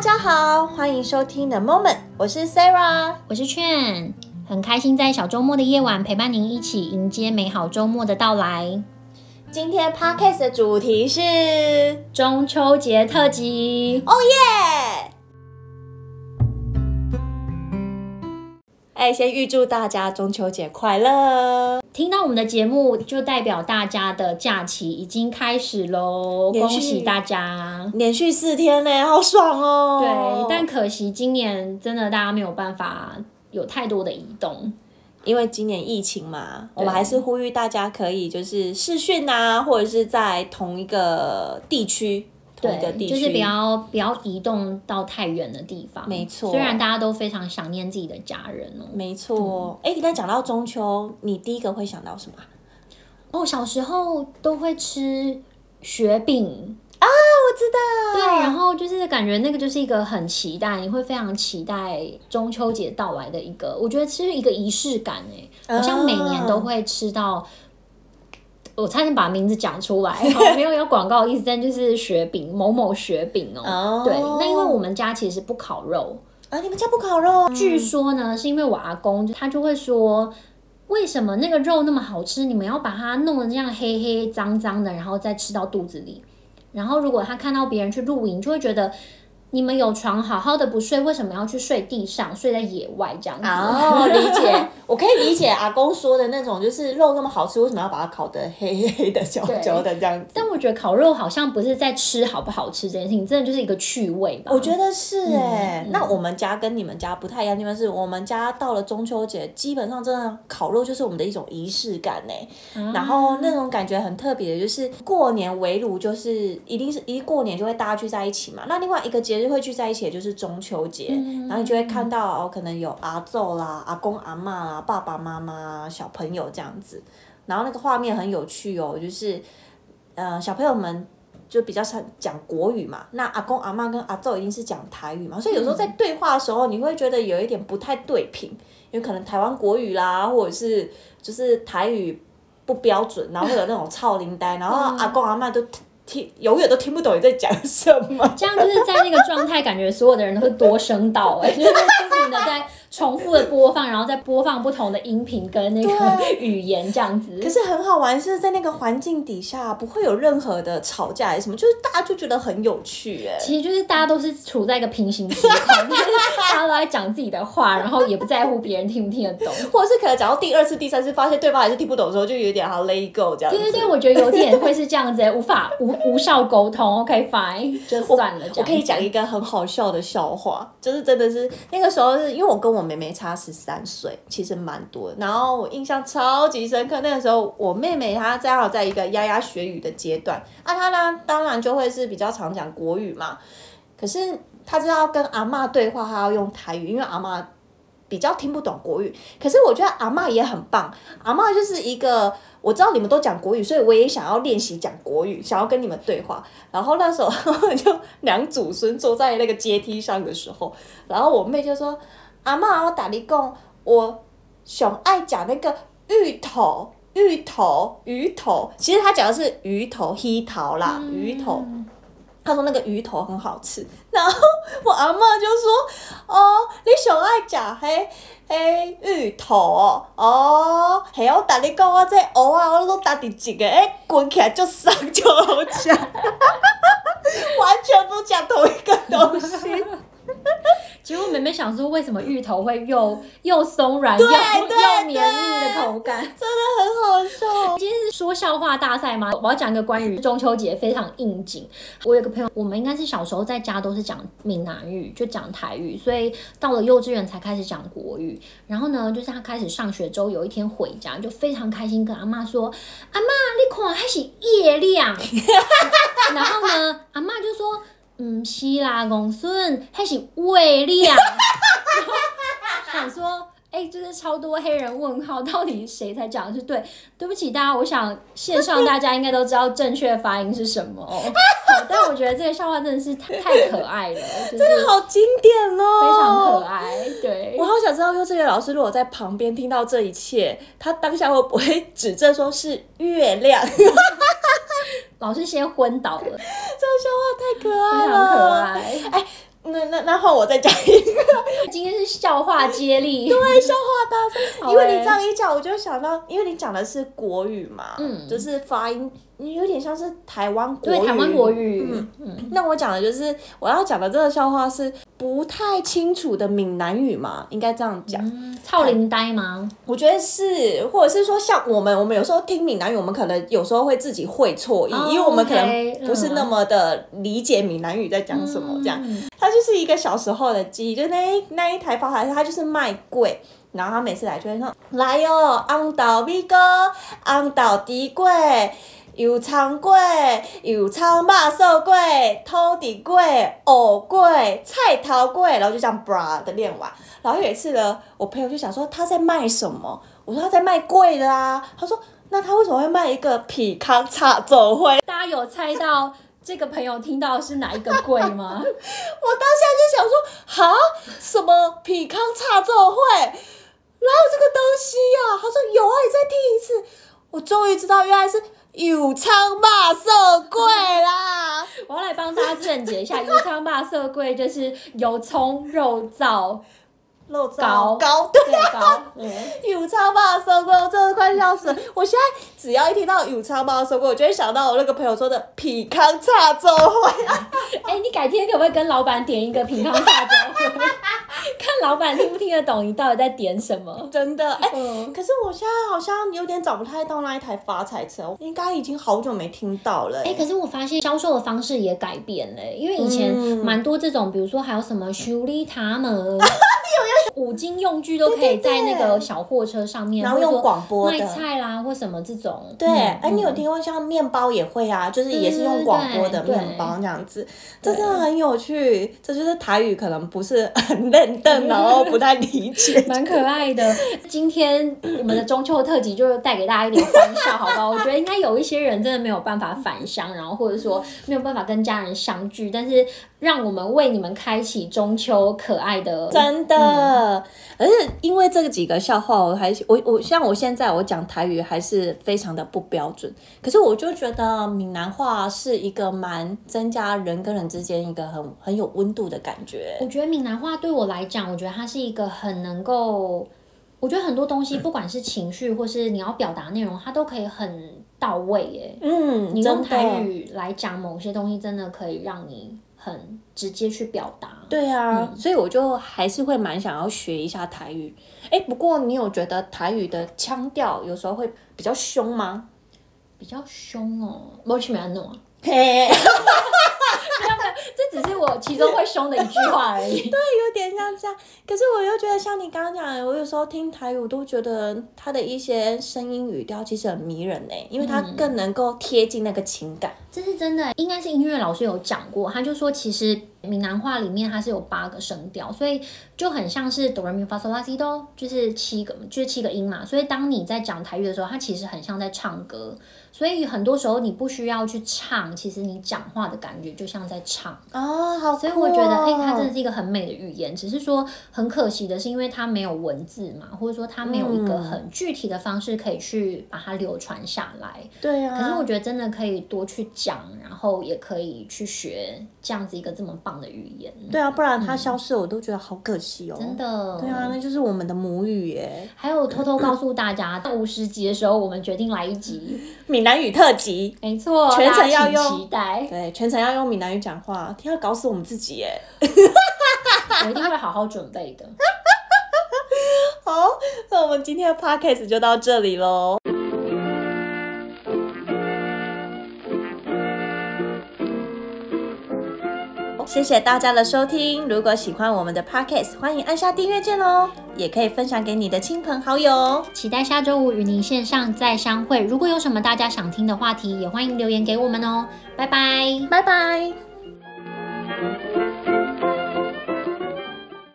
大家好，欢迎收听 The Moment，我是 Sarah，我是劝，很开心在小周末的夜晚陪伴您一起迎接美好周末的到来。今天 Podcast 的主题是中秋节特辑，哦耶！哎，先预祝大家中秋节快乐！听到我们的节目，就代表大家的假期已经开始喽，恭喜大家！连续四天呢，好爽哦！对，但可惜今年真的大家没有办法有太多的移动，因为今年疫情嘛。我们还是呼吁大家可以就是视讯啊，或者是在同一个地区。对，就是不要不要移动到太远的地方。没错，虽然大家都非常想念自己的家人哦。没错，哎、嗯，刚才讲到中秋，你第一个会想到什么？哦，小时候都会吃雪饼啊，我知道。对，然后就是感觉那个就是一个很期待，你会非常期待中秋节到来的一个，我觉得其实一个仪式感哎，好像每年都会吃到。我差点把名字讲出来，没有有广告的意思，但就是雪饼某某雪饼哦。Oh. 对，那因为我们家其实不烤肉啊，你们家不烤肉？据说呢，是因为我阿公他就会说，为什么那个肉那么好吃，你们要把它弄得这样黑黑脏脏的，然后再吃到肚子里。然后如果他看到别人去露营，就会觉得。你们有床好好的不睡，为什么要去睡地上，睡在野外这样子？哦，理解，我可以理解阿公说的那种，就是肉那么好吃，为什么要把它烤得黑黑的、焦焦的这样子？但我觉得烤肉好像不是在吃好不好吃这件事情，真的就是一个趣味吧。我觉得是哎、欸嗯。那我们家跟你们家不太一样的地方是，我们家到了中秋节，基本上真的烤肉就是我们的一种仪式感呢、嗯。然后那种感觉很特别的，就是过年围炉，就是一定是一过年就会大家聚在一起嘛。那另外一个节。就会聚在一起，就是中秋节、嗯，然后你就会看到哦，可能有阿祖啦、阿公阿妈啦、爸爸妈妈、小朋友这样子，然后那个画面很有趣哦，就是呃小朋友们就比较常讲国语嘛，那阿公阿妈跟阿祖一定是讲台语嘛，所以有时候在对话的时候，你会觉得有一点不太对平，因为可能台湾国语啦，或者是就是台语不标准，然后会有那种操灵呆，然后阿公阿妈都。听永远都听不懂你在讲什么，这样就是在那个状态，感觉所有的人都会多声道哎、欸，就是不停的在重复的播放，然后再播放不同的音频跟那个 语言这样子。可是很好玩，是在那个环境底下不会有任何的吵架还是什么，就是大家就觉得很有趣哎、欸。其实就是大家都是处在一个平行时空，就是 大家都在讲自己的话，然后也不在乎别人听不听得懂，或者是可能讲到第二次、第三次，发现对方还是听不懂的时候，就有点好 let go 这样子。对对对，我觉得有点会是这样子、欸，无法无。无效沟通，OK fine，就算了。我可以讲一个很好笑的笑话，就是真的是那个时候是因为我跟我我妹妹差十三岁，其实蛮多的。然后我印象超级深刻，那个时候我妹妹她正好在一个牙牙学语的阶段，啊，她呢当然就会是比较常讲国语嘛。可是她知道跟阿嬷对话，她要用台语，因为阿嬷比较听不懂国语。可是我觉得阿嬷也很棒，阿嬷就是一个。我知道你们都讲国语，所以我也想要练习讲国语，想要跟你们对话。然后那时候 就两祖孙坐在那个阶梯上的时候，然后我妹就说：“阿嬷，我打你讲，我想爱讲那个芋头，芋头，鱼头。其实他讲的是鱼头，黑桃啦，鱼头。他说那个鱼头很好吃。然后我阿嬷就说：哦，你想爱食迄迄，芋头哦，哦，还有我跟你讲，我这蚵仔，我都打底几个，诶，滚起来就爽就好食，完全不讲同一个东西。其实我妹妹想说，为什么芋头会又 又松软又又绵密的口感，真的很好笑。今天是说笑话大赛吗？我要讲一个关于中秋节非常应景。我有个朋友，我们应该是小时候在家都是讲闽南语，就讲台语，所以到了幼稚园才开始讲国语。然后呢，就是他开始上学之后，有一天回家就非常开心，跟阿妈说：“阿妈，你看还是月亮。”然后呢，阿妈就说。嗯，是啦，公孙，还是月亮。想说，哎、欸，就是超多黑人问号，到底谁才讲的是对？对不起大家，我想线上大家应该都知道正确发音是什么。好，但我觉得这个笑话真的是太可爱了，真的好经典哦，非常可爱。对，我好想知道，幼稚园老师如果在旁边听到这一切，他当下会不会指正说是月亮？老师先昏倒了，这个笑话太可爱了，非常可爱。哎，那那那换我再讲一个，今天是笑话接力，对，笑话大赛。因为你这样一讲，我就想到，因为你讲的是国语嘛，嗯，就是发音，你有点像是台湾国语，对，台湾国语。嗯嗯。那我讲的就是我要讲的这个笑话是不太清楚的闽南语嘛，应该这样讲。超林呆吗？我觉得是，或者是说像我们，我们有时候听闽南语，我们可能有时候会自己会错意，因为我们可能不是那么的理解闽南语在讲什么这样。他就是一个小时候的记忆，就那一那一台发财车，他就是卖贵，然后他每次来就会说：“来哟、哦，红豆米糕，红豆猪粿，油葱粿，油葱肉酥粿，土地粿，藕粿，菜头粿。”然后就这样叭的练完。然后有一次呢，我朋友就想说他在卖什么，我说他在卖粿的啊。他说：“那他为什么会卖一个皮康叉走会？” 大家有猜到？这个朋友听到是哪一个粿吗？我当下就想说，哈，什么匹康叉奏会，哪有这个东西呀、啊？他说有啊，你再听一次。我终于知道，原来是油葱肉色贵啦！我要来帮大家正解一下，油葱肉色贵就是油葱肉燥。肉燥糕，对啊，油葱肉酥粿，我真的快笑死了。我现在只要一听到油葱肉酥粿，我就会想到我那个朋友说的皮康叉粥。哎、欸，你改天可不可以跟老板点一个皮康叉粥？看老板听不听得懂你到底在点什么？真的，哎、欸，嗯、可是我现在好像有点找不太到那一台发财车，应该已经好久没听到了、欸。哎、欸，可是我发现销售的方式也改变了、欸，因为以前蛮多这种，嗯、比如说还有什么修理他们。五金用具都可以在那个小货车上面，然后用广播卖菜啦，或什么这种。对，哎，你有听过像面包也会啊，就是也是用广播的面包这样子，这真的很有趣。这就是台语可能不是很认 真，然后不太理解，蛮可爱的。今天我们的中秋特辑就带给大家一点欢笑，好不好？我觉得应该有一些人真的没有办法返乡，然后或者说没有办法跟家人相聚，但是。让我们为你们开启中秋可爱的，真的。嗯、而是因为这几个笑话，我还我我像我现在我讲台语还是非常的不标准，可是我就觉得闽南话是一个蛮增加人跟人之间一个很很有温度的感觉。我觉得闽南话对我来讲，我觉得它是一个很能够，我觉得很多东西不管是情绪或是你要表达内容，它都可以很到位耶。嗯，你用台语来讲某些东西，真的可以让你。很直接去表达，对啊，嗯、所以我就还是会蛮想要学一下台语。哎，不过你有觉得台语的腔调有时候会比较凶吗？比较凶哦，我去没弄啊。没有没有，这只是我其中会凶的一句话而已。对，有点像这样。可是我又觉得，像你刚刚讲的，我有时候听台语，我都觉得他的一些声音语调其实很迷人呢，因为他更能够贴近那个情感。嗯、这是真的，应该是音乐老师有讲过，他就说其实闽南话里面它是有八个声调，所以就很像是哆来咪发嗦拉西哆，就是七个，就是七个音嘛。所以当你在讲台语的时候，它其实很像在唱歌。所以很多时候你不需要去唱，其实你讲话的感觉就像在唱哦，好哦。所以我觉得，哎，它真的是一个很美的语言。只是说很可惜的是，因为它没有文字嘛，或者说它没有一个很具体的方式可以去把它流传下来。对啊。可是我觉得真的可以多去讲，然后也可以去学这样子一个这么棒的语言。对啊，不然它消失，我都觉得好可惜哦。真的。对啊，那就是我们的母语耶。还有偷偷告诉大家，到五十集的时候，我们决定来一集。闽南语特辑，没错，全程要用，期待对，全程要用闽南语讲话，天要搞死我们自己耶！我一定会好好准备的。好，那我们今天的 podcast 就到这里喽。谢谢大家的收听，如果喜欢我们的 podcast，欢迎按下订阅键哦，也可以分享给你的亲朋好友。期待下周五与您线上再相会。如果有什么大家想听的话题，也欢迎留言给我们哦。拜拜，拜拜。